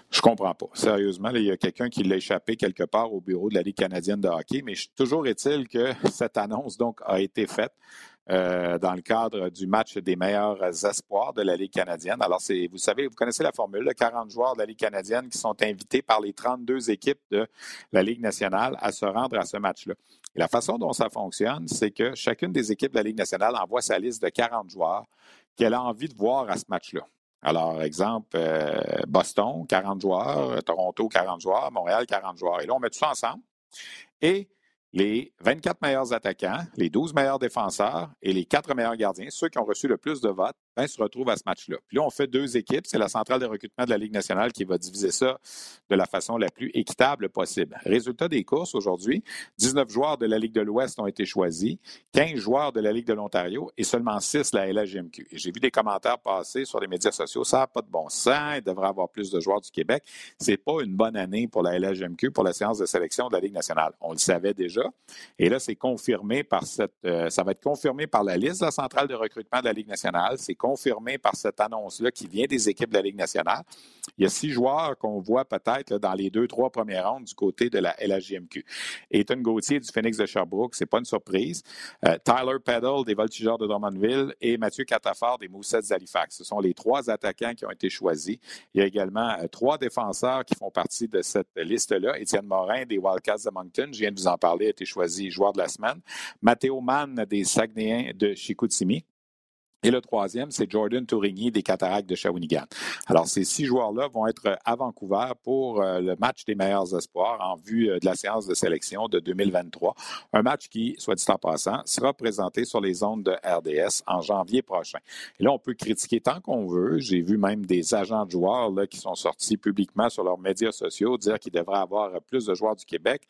Je comprends pas. Sérieusement, il y a quelqu'un qui l'a échappé quelque part au bureau de la Ligue canadienne de hockey, mais toujours est-il que cette annonce donc a été faite. Euh, dans le cadre du match des meilleurs espoirs de la Ligue canadienne. Alors, c'est, vous savez, vous connaissez la formule, 40 joueurs de la Ligue canadienne qui sont invités par les 32 équipes de la Ligue nationale à se rendre à ce match-là. Et la façon dont ça fonctionne, c'est que chacune des équipes de la Ligue nationale envoie sa liste de 40 joueurs qu'elle a envie de voir à ce match-là. Alors, exemple, euh, Boston, 40 joueurs, Toronto, 40 joueurs, Montréal, 40 joueurs. Et là, on met tout ça ensemble. Et les 24 meilleurs attaquants, les 12 meilleurs défenseurs et les 4 meilleurs gardiens, ceux qui ont reçu le plus de votes, ben, se retrouvent à ce match-là. Puis là, on fait deux équipes. C'est la centrale de recrutement de la Ligue nationale qui va diviser ça de la façon la plus équitable possible. Résultat des courses aujourd'hui, 19 joueurs de la Ligue de l'Ouest ont été choisis, 15 joueurs de la Ligue de l'Ontario et seulement 6 de la LHGMQ. J'ai vu des commentaires passer sur les médias sociaux. Ça n'a pas de bon sens. Il devrait avoir plus de joueurs du Québec. C'est pas une bonne année pour la LHGMQ, pour la séance de sélection de la Ligue nationale. On le savait déjà. Et là, c'est confirmé par cette, euh, ça va être confirmé par la liste de la centrale de recrutement de la Ligue nationale. C'est confirmé par cette annonce-là qui vient des équipes de la Ligue nationale. Il y a six joueurs qu'on voit peut-être dans les deux, trois premières rondes du côté de la LHJMQ. Ethan Gauthier du Phoenix de Sherbrooke, c'est pas une surprise. Euh, Tyler Peddle des Voltigeurs de Drummondville et Mathieu Catafort des Moussets d'Halifax. Ce sont les trois attaquants qui ont été choisis. Il y a également euh, trois défenseurs qui font partie de cette liste-là. Étienne Morin des Wildcats de Moncton, je viens de vous en parler, a été choisi joueur de la semaine. Mathéo Mann des Saguenayens de Chicoutimi. Et le troisième, c'est Jordan Tourigny des Cataractes de Shawinigan. Alors, ces six joueurs-là vont être à Vancouver pour euh, le match des meilleurs espoirs en vue euh, de la séance de sélection de 2023. Un match qui, soit dit en passant, sera présenté sur les ondes de RDS en janvier prochain. Et là, on peut critiquer tant qu'on veut. J'ai vu même des agents de joueurs là, qui sont sortis publiquement sur leurs médias sociaux dire qu'il devrait avoir plus de joueurs du Québec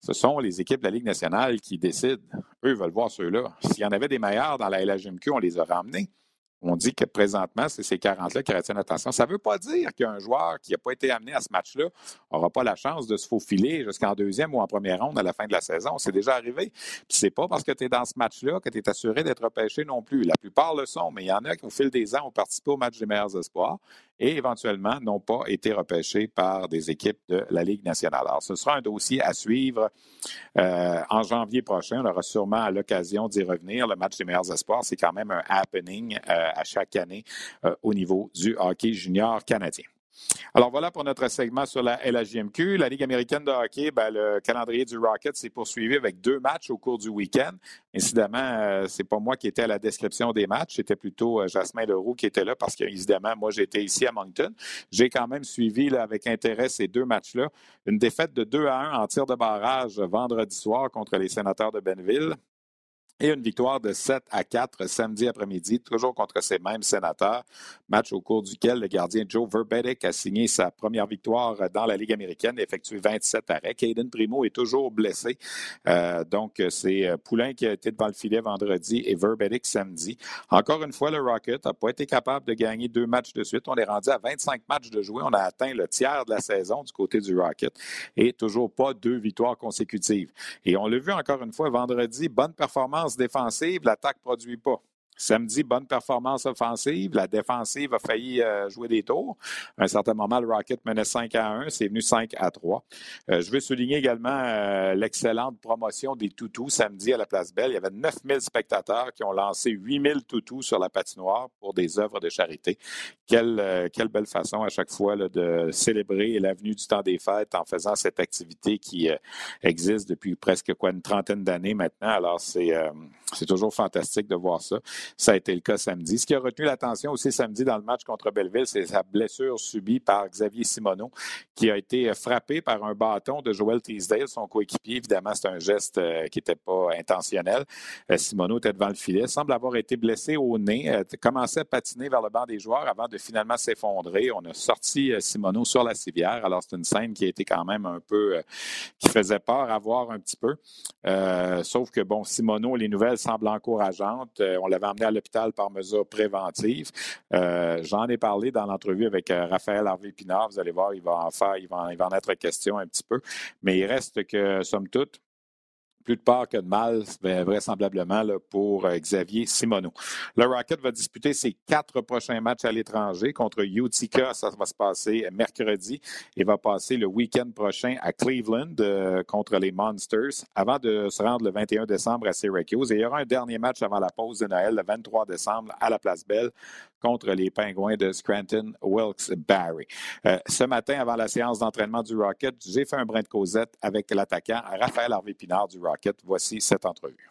ce sont les équipes de la Ligue nationale qui décident. Eux veulent voir ceux-là. S'il y en avait des meilleurs dans la LHMQ, on les a ramenés. On dit que présentement, c'est ces 40-là qui retiennent l'attention. Ça ne veut pas dire qu'un joueur qui n'a pas été amené à ce match-là n'aura pas la chance de se faufiler jusqu'en deuxième ou en première ronde à la fin de la saison. C'est déjà arrivé. Puis c'est pas parce que tu es dans ce match-là que tu es assuré d'être repêché non plus. La plupart le sont, mais il y en a qui, au fil des ans, ont participé au match des meilleurs espoirs et éventuellement n'ont pas été repêchés par des équipes de la Ligue nationale. Alors, ce sera un dossier à suivre euh, en janvier prochain. On aura sûrement l'occasion d'y revenir. Le match des meilleurs espoirs, c'est quand même un happening euh, à chaque année euh, au niveau du hockey junior canadien. Alors voilà pour notre segment sur la LHJMQ. La Ligue américaine de hockey, ben, le calendrier du Rocket s'est poursuivi avec deux matchs au cours du week-end. Incidemment, euh, c'est pas moi qui étais à la description des matchs, c'était plutôt euh, Jasmin Leroux qui était là parce qu'évidemment, moi j'étais ici à Moncton. J'ai quand même suivi avec intérêt ces deux matchs-là. Une défaite de 2 à 1 en tir de barrage vendredi soir contre les sénateurs de Benneville et une victoire de 7 à 4 samedi après-midi, toujours contre ces mêmes sénateurs. Match au cours duquel le gardien Joe Verbetic a signé sa première victoire dans la Ligue américaine et effectué 27 arrêts. Caden Primo est toujours blessé. Euh, donc, c'est euh, Poulain qui a été devant le filet vendredi et Verbetic samedi. Encore une fois, le Rocket n'a pas été capable de gagner deux matchs de suite. On est rendu à 25 matchs de jouer. On a atteint le tiers de la saison du côté du Rocket et toujours pas deux victoires consécutives. Et on l'a vu encore une fois vendredi, bonne performance défensive, l'attaque ne produit pas. Samedi, bonne performance offensive. La défensive a failli euh, jouer des tours. À un certain moment, le Rocket menait 5 à 1. C'est venu 5 à 3. Euh, je veux souligner également euh, l'excellente promotion des toutous samedi à la Place Belle. Il y avait 9000 spectateurs qui ont lancé 8000 toutous sur la patinoire pour des œuvres de charité. Quelle, belle façon à chaque fois de célébrer l'avenue du temps des fêtes en faisant cette activité qui existe depuis presque quoi, une trentaine d'années maintenant. Alors, c'est toujours fantastique de voir ça. Ça a été le cas samedi. Ce qui a retenu l'attention aussi samedi dans le match contre Belleville, c'est sa blessure subie par Xavier Simoneau, qui a été frappé par un bâton de Joel Teasdale, son coéquipier. Évidemment, c'est un geste euh, qui n'était pas intentionnel. Euh, Simoneau était devant le filet, semble avoir été blessé au nez, euh, commençait à patiner vers le banc des joueurs avant de finalement s'effondrer. On a sorti Simoneau sur la civière. Alors, c'est une scène qui a été quand même un peu, qui faisait peur à voir un petit peu. sauf que, bon, Simoneau, les nouvelles semblent encourageantes. on l'avait emmené à l'hôpital par mesure préventive. Euh, j'en ai parlé dans l'entrevue avec euh, Raphaël Harvey-Pinard. Vous allez voir, il va en faire, il va, il va en être question un petit peu. Mais il reste que, somme toute, plus de peur que de mal, vraisemblablement, pour euh, Xavier Simoneau. Le Rocket va disputer ses quatre prochains matchs à l'étranger contre Utica. Ça va se passer mercredi et va passer le week-end prochain à Cleveland euh, contre les Monsters avant de se rendre le 21 décembre à Syracuse. Et il y aura un dernier match avant la pause de Noël, le 23 décembre, à la Place Belle contre les Pingouins de Scranton Wilkes-Barre. Euh, ce matin, avant la séance d'entraînement du Rocket, j'ai fait un brin de causette avec l'attaquant Raphaël Harvey-Pinard du Rocket. Voici cette entrevue.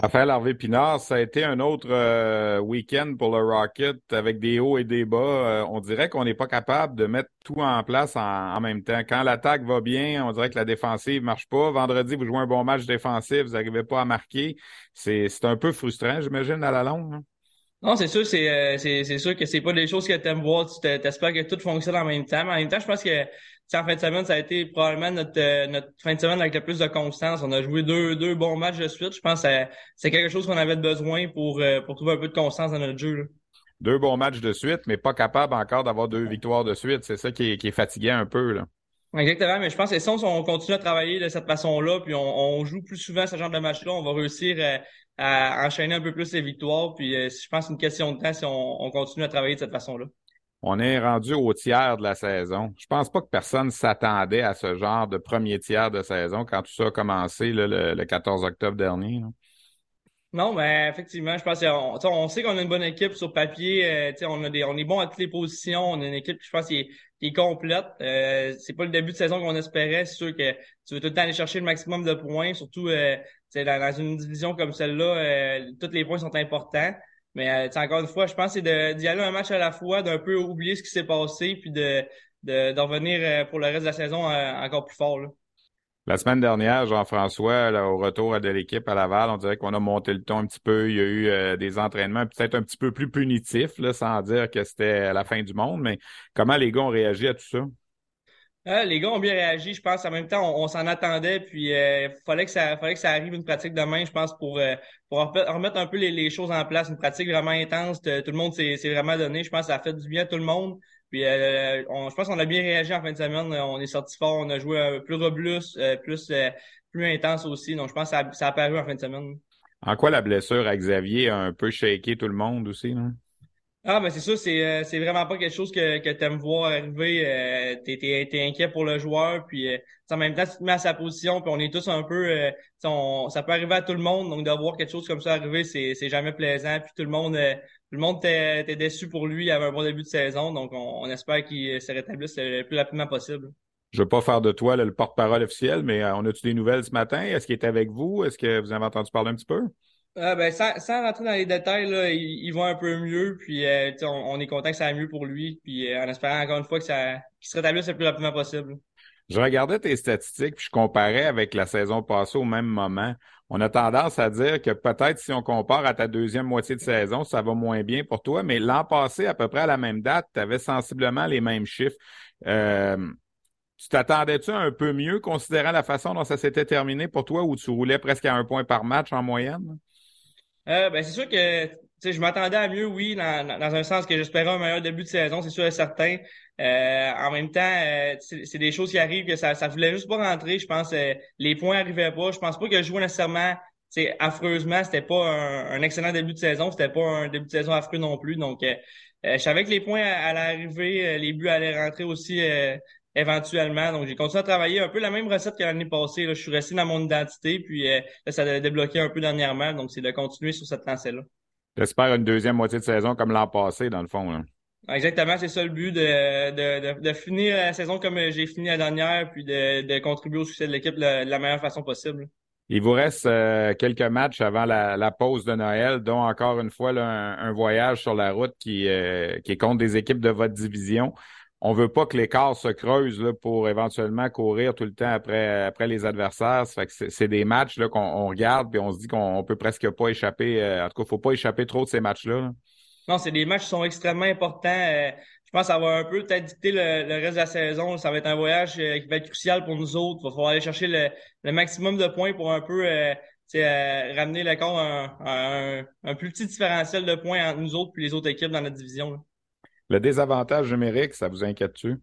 Raphaël Harvey Pinard, ça a été un autre euh, week-end pour le Rocket avec des hauts et des bas. Euh, on dirait qu'on n'est pas capable de mettre tout en place en, même temps. Quand l'attaque va bien, on dirait que la défensive marche pas. Vendredi, vous jouez un bon match défensif, vous n'arrivez pas à marquer. C'est un peu frustrant, j'imagine, à la longue. Hein? Non, c'est sûr, c'est euh, c'est sûr que c'est pas des choses que tu aimes voir. Tu t'espères que tout fonctionne en même temps. Mais en même temps, je pense que en fin de semaine, ça a été probablement notre, euh, notre fin de semaine avec le plus de constance. On a joué deux, deux bons matchs de suite. Je pense que c'est quelque chose qu'on avait besoin pour, euh, pour trouver un peu de constance dans notre jeu. Deux bons matchs de suite, mais pas capable encore d'avoir deux victoires de suite. C'est ça qui est, qui est fatiguant un peu. Là. Exactement, mais je pense que si on, continue à travailler de cette façon-là, puis on, joue plus souvent ce genre de match-là, on va réussir à, enchaîner un peu plus les victoires. Puis euh, je pense que c'est une question de temps si on, continue à travailler de cette façon-là. On est rendu au tiers de la saison. Je pense pas que personne s'attendait à ce genre de premier tiers de saison quand tout ça a commencé le, 14 octobre dernier. Non, mais effectivement, je pense qu'on on sait qu'on a une bonne équipe sur papier. Euh, on est bon à toutes les positions. On a une équipe, je qui est, complète. Euh, c'est pas le début de saison qu'on espérait. C'est sûr que tu veux tout le temps aller chercher le maximum de points, surtout euh, dans, dans une division comme celle-là. Euh, tous les points sont importants. Mais euh, encore une fois, je pense que c'est d'y aller un match à la fois, d'un peu oublier ce qui s'est passé, puis de, de, revenir euh, pour le reste de la saison encore plus fort. Là. La semaine dernière, Jean-François, au retour de l'équipe à Laval, on dirait qu'on a monté le ton un petit peu. Il y a eu euh, des entraînements peut-être un petit peu plus punitifs, sans dire que c'était la fin du monde. Mais comment les gars ont réagi à tout ça? Euh, les gars ont bien réagi, je pense. En même temps, on, s'en attendait, puis euh, fallait que ça, fallait que ça arrive une pratique demain, je pense, pour, pour remettre un peu les, choses en place. Une pratique vraiment intense. Tout le monde s'est vraiment donné. Je pense que ça a fait du bien à tout le monde. Puis euh, on, je pense qu'on a bien réagi en fin de semaine. On est sorti fort, on a joué plus robuste, euh, plus euh, plus intense aussi. Donc je pense que ça, ça a apparu en fin de semaine. En quoi la blessure à Xavier a un peu shaké tout le monde aussi, non? Ah ben c'est ça, c'est c'est vraiment pas quelque chose que, que tu aimes voir arriver. Euh, inquiet pour le joueur, puis en même temps, tu te mets à sa position, puis on est tous un peu ça peut arriver à tout le monde, donc de voir quelque chose comme ça arriver, c'est, jamais plaisant. Puis tout le monde tout le monde était, déçu pour lui. Il avait un bon début de saison, donc on, espère qu'il se rétablisse le plus rapidement possible. Je veux pas faire de toi le porte-parole officiel, mais euh, on a-tu des nouvelles ce matin? Est-ce qu'il est avec vous? Est-ce que vous avez entendu parler un petit peu? Euh, ben, sans, rentrer dans les détails, là, il, va un peu mieux, puis euh, on, est content que ça aille mieux pour lui, puis en espérant encore une fois qu'il se rétablisse le plus rapidement possible. Je regardais tes statistiques, puis je comparais avec la saison passée au même moment on a tendance à dire que peut-être si on compare à ta deuxième moitié de saison, ça va moins bien pour toi, mais l'an passé, à peu près à la même date, tu avais sensiblement les mêmes chiffres. Euh, tu t'attendais-tu un peu mieux considérant la façon dont ça s'était terminé pour toi où tu roulais presque à un point par match en moyenne? Euh, ben, c'est sûr que je m'attendais à mieux, oui, dans, dans un sens que j'espérais un meilleur début de saison, c'est sûr et certain. Euh, en même temps, euh, c'est des choses qui arrivent que ça, ça voulait juste pas rentrer. Je pense euh, les points arrivaient pas. Je pense pas que je jouais nécessairement affreusement. C'était pas un, excellent début de saison. C'était pas un début de saison affreux non plus. Donc, je savais que les points allaient arriver, les buts allaient rentrer aussi éventuellement. Donc, j'ai continué à travailler un peu la même recette que l'année passée. Là. Je suis resté dans mon identité, puis là, ça a débloqué un peu dernièrement. Donc, c'est de continuer sur cette lancée-là. J'espère une deuxième moitié de saison comme l'an passé, dans le fond. Là. Exactement, c'est ça le but, de, de, de, finir la saison comme j'ai fini la dernière, puis de, contribuer au succès de l'équipe de, la meilleure façon possible. Il vous reste euh, quelques matchs avant la, la, pause de Noël, dont encore une fois un, voyage sur la route qui, euh, qui est contre des équipes de votre division. On veut pas que l'écart se creuse là, pour éventuellement courir tout le temps après, après les adversaires. C'est des matchs qu'on regarde et on se dit qu'on peut presque pas échapper. Euh, en tout cas, faut pas échapper trop de ces matchs-là. là non, c'est des matchs qui sont extrêmement importants. Euh, je pense que ça va un peu peut-être dicter le, reste de la saison. Ça va être un voyage euh, qui va être crucial pour nous autres. Il va falloir aller chercher le, maximum de points pour un peu euh, ramener le corps un, un, plus petit différentiel de points entre nous autres et les autres équipes dans notre division. Le désavantage numérique, ça vous inquiète-tu?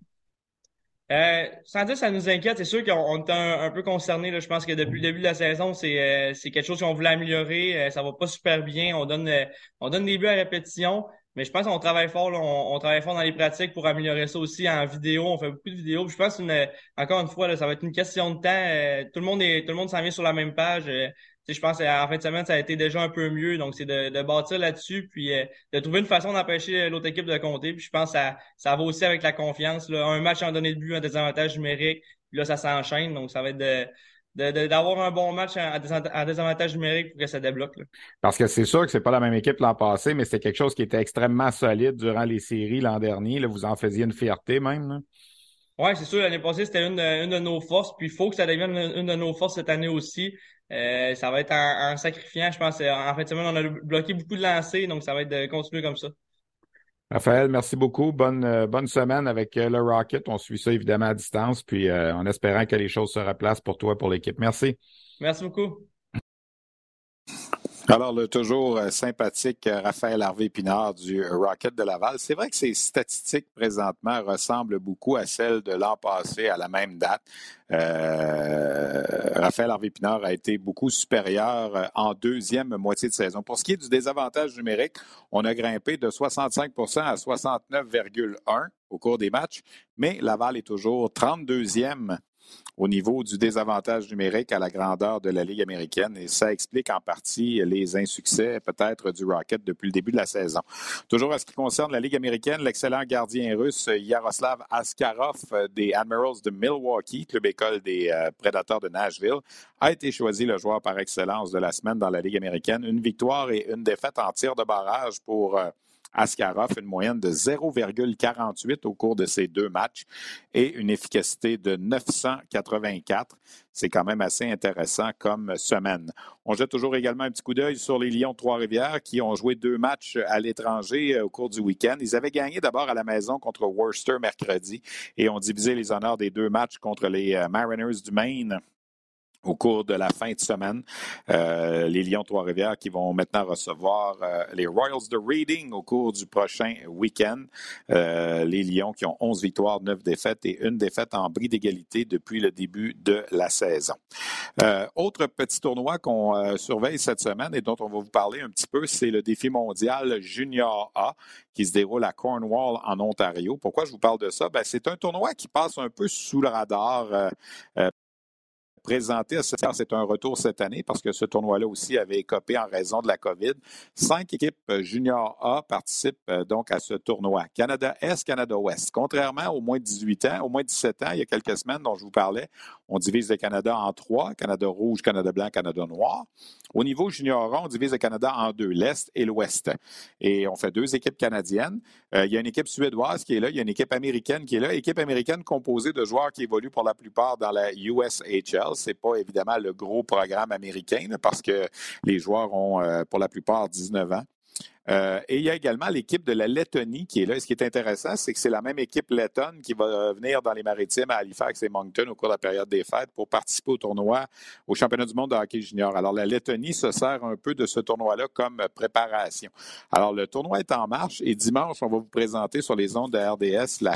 Euh, sans dire ça nous inquiète, c'est sûr qu'on est un, peu concerné. Je pense que depuis le début de la saison, c'est euh, quelque chose qu'on voulait améliorer. Euh, ça va pas super bien. On donne euh, on donne des buts à répétition, mais je pense qu'on travaille fort. on, travaille fort dans les pratiques pour améliorer ça aussi en vidéo. On fait beaucoup de vidéos. je pense une, encore une fois, ça va être une question de temps. tout le monde est tout le monde s'en vient sur la même page je pense qu'en fin de semaine, ça a été déjà un peu mieux. Donc, c'est de, de bâtir là-dessus, puis euh, de trouver une façon d'empêcher l'autre équipe de compter. Puis je pense que ça, ça va aussi avec la confiance. Là. Un match en donné de but, un désavantage numérique, puis là, ça s'enchaîne. Donc, ça va être de d'avoir un bon match en, désavantage numérique pour que ça débloque. Parce que c'est sûr que c'est pas la même équipe l'an passé, mais c'est quelque chose qui était extrêmement solide durant les séries l'an dernier. Là, vous en faisiez une fierté même. Là. Oui, c'est sûr, l'année passée, c'était une, une, de nos forces, puis il faut que ça devienne une, de nos forces cette année aussi. Euh, ça va être un, sacrifiant, je pense. En fait, on a bloqué beaucoup de lancers, donc ça va être de continuer comme ça. Raphaël, merci beaucoup. Bonne, euh, bonne semaine avec euh, le Rocket. On suit ça évidemment à distance, puis en espérant que les choses se replacent pour toi, pour l'équipe. Merci. Merci beaucoup. Alors, le toujours euh, sympathique euh, Raphaël Harvey Pinard du Rocket de Laval. C'est vrai que ses statistiques présentement ressemblent beaucoup à celles de l'an passé à la même date. Euh, Raphaël Harvey Pinard a été beaucoup supérieur euh, en deuxième moitié de saison. Pour ce qui est du désavantage numérique, on a grimpé de 65% à 69,1 au cours des matchs, mais Laval est toujours 32e au niveau du désavantage numérique à la grandeur de la Ligue américaine et ça explique en partie les insuccès peut-être du Rocket depuis le début de la saison. Toujours à ce qui concerne la Ligue américaine, l'excellent gardien russe Yaroslav Askarov des Admirals de Milwaukee, club école des euh, Prédateurs de Nashville, a été choisi le joueur par excellence de la semaine dans la Ligue américaine. Une victoire et une défaite en tir de barrage pour euh, Askarov, une moyenne de 0,48 au cours de ces deux matchs et une efficacité de 984. C'est quand même assez intéressant comme semaine. On jette toujours également un petit coup d'œil sur les Lions de Trois-Rivières qui ont joué deux matchs à l'étranger euh, au cours du week-end. Ils avaient gagné d'abord à la maison contre Worcester mercredi et ont divisé les honneurs des deux matchs contre les euh, Mariners du Maine au cours de la fin de semaine. Euh, les Lions Trois-Rivières qui vont maintenant recevoir euh, les Royals de Reading au cours du prochain week-end. Euh, les Lions qui ont 11 victoires, 9 défaites et une défaite en bris d'égalité depuis le début de la saison. autre petit tournoi qu'on surveille cette semaine et dont on va vous parler un petit peu, c'est le défi mondial Junior A qui se déroule à Cornwall en Ontario. Pourquoi je vous parle de ça? Ben, c'est un tournoi qui passe un peu sous le radar présenté. C'est un retour cette année parce que ce tournoi-là aussi avait écopé en raison de la COVID. Cinq équipes euh, junior A participent euh, donc à ce tournoi. Canada Est, Canada Ouest. Contrairement au moins 18 ans, au moins 17 ans, il y a quelques semaines dont je vous parlais, on divise le Canada en trois, Canada rouge, Canada blanc, Canada noir. Au niveau junior on divise le Canada en deux, l'Est et l'Ouest. Et on fait deux équipes canadiennes. Euh, il y a une équipe suédoise qui est là, il y a une équipe américaine qui est là, équipe américaine composée de joueurs qui évoluent pour la plupart dans la USHL c'est pas évidemment le gros programme américain parce que les joueurs ont euh, pour la plupart 19 ans. Euh, et il y a également l'équipe de la Lettonie qui est là. ce qui est intéressant, c'est que c'est la même équipe lettonne qui va venir dans les maritimes à Halifax et Moncton au cours de la période des fêtes pour participer au tournoi, au championnat du monde de hockey junior. Alors, la Lettonie se sert un peu de ce tournoi-là comme préparation. Alors, le tournoi est en marche et dimanche, on va vous présenter sur les ondes de RDS la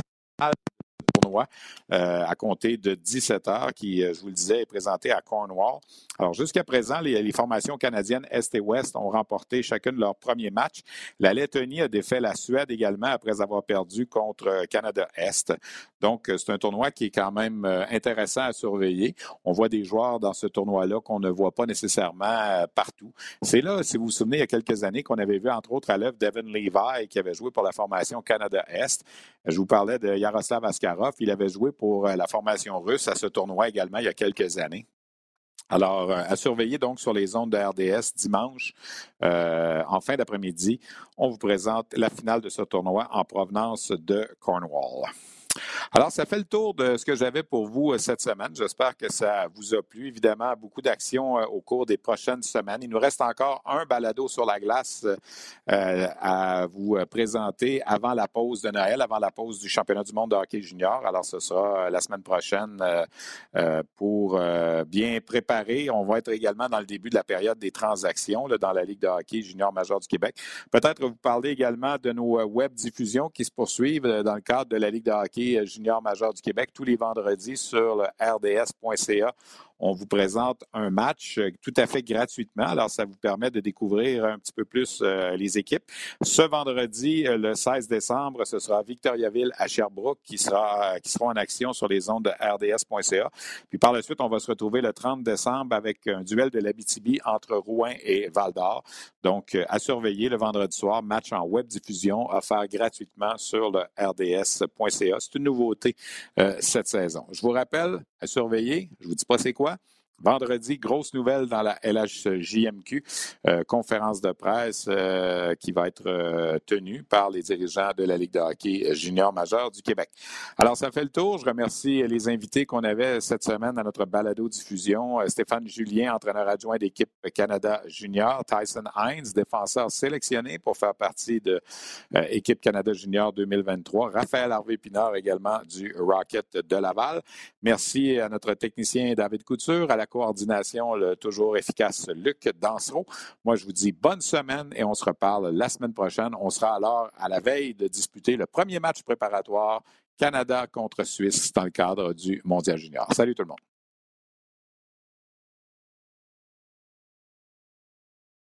euh, à compter de 17 heures, qui, euh, je vous le disais, est présenté à Cornwall. Alors, jusqu'à présent, les, formations canadiennes Est et Ouest ont remporté chacune leur premier match. La Lettonie a défait la Suède également après avoir perdu contre euh, Canada-Est. Donc, c'est un tournoi qui est quand même intéressant à surveiller. On voit des joueurs dans ce tournoi-là qu'on ne voit pas nécessairement partout. C'est là, si vous vous souvenez, il y a quelques années qu'on avait vu, entre autres, à l'œuvre Devin Levi, qui avait joué pour la formation Canada-Est. Je vous parlais de Yaroslav Askarov. Il avait joué pour euh, la formation russe à ce tournoi également il y a quelques années. Alors, euh, à surveiller donc sur les ondes de RDS dimanche, euh, en fin d'après-midi, on vous présente la finale de ce tournoi en provenance de Cornwall. Alors, ça fait le tour de ce que j'avais pour vous euh, cette semaine. J'espère que ça vous a plu. Évidemment, beaucoup d'actions euh, au cours des prochaines semaines. Il nous reste encore un balado sur la glace euh, à vous présenter avant la pause de Noël, avant la pause du championnat du monde de hockey junior. Alors, ce sera la semaine prochaine pour bien préparer. On va être également dans le début de la période des transactions dans la Ligue de hockey junior majeur du Québec. Peut-être vous parler également de nos web diffusions qui se poursuivent dans le cadre de la Ligue de hockey junior majeur du Québec tous les vendredis sur le rds.ca on vous présente un match euh, tout à fait gratuitement. Alors, ça vous permet de découvrir un petit peu plus euh, les équipes. Ce vendredi, euh, le 16 décembre, ce sera Victoriaville à Sherbrooke qui sera, qui sera en action sur les ondes de rds.ca. Puis par la suite, on va se retrouver le 30 décembre avec un duel de l'Abitibi entre Rouen et Val-d'Or. Donc, à surveiller le vendredi soir, match en web diffusion offert gratuitement sur le rds.ca. C'est une nouveauté cette saison. Je vous rappelle, à surveiller, je vous dis pas c'est quoi, Vendredi, grosse nouvelle dans la LHJMQ, euh, conférence de presse euh, qui va être euh, tenue par les dirigeants de la Ligue de hockey junior majeur du Québec. Alors, ça fait le tour. Je remercie les invités qu'on avait cette semaine à notre balado-diffusion. Stéphane Julien, entraîneur adjoint d'équipe Canada junior. Tyson Hines, défenseur sélectionné pour faire partie de équipe Canada junior 2023. Raphaël Harvey Pinard également du Rocket de Laval. Merci à notre technicien David Couture, à la coordination, le toujours efficace Luc Dansereau. Moi, je vous dis bonne semaine et on se reparle la semaine prochaine. On sera alors à la veille de disputer le premier match préparatoire Canada contre Suisse dans le cadre du Mondial Junior. Salut tout le monde.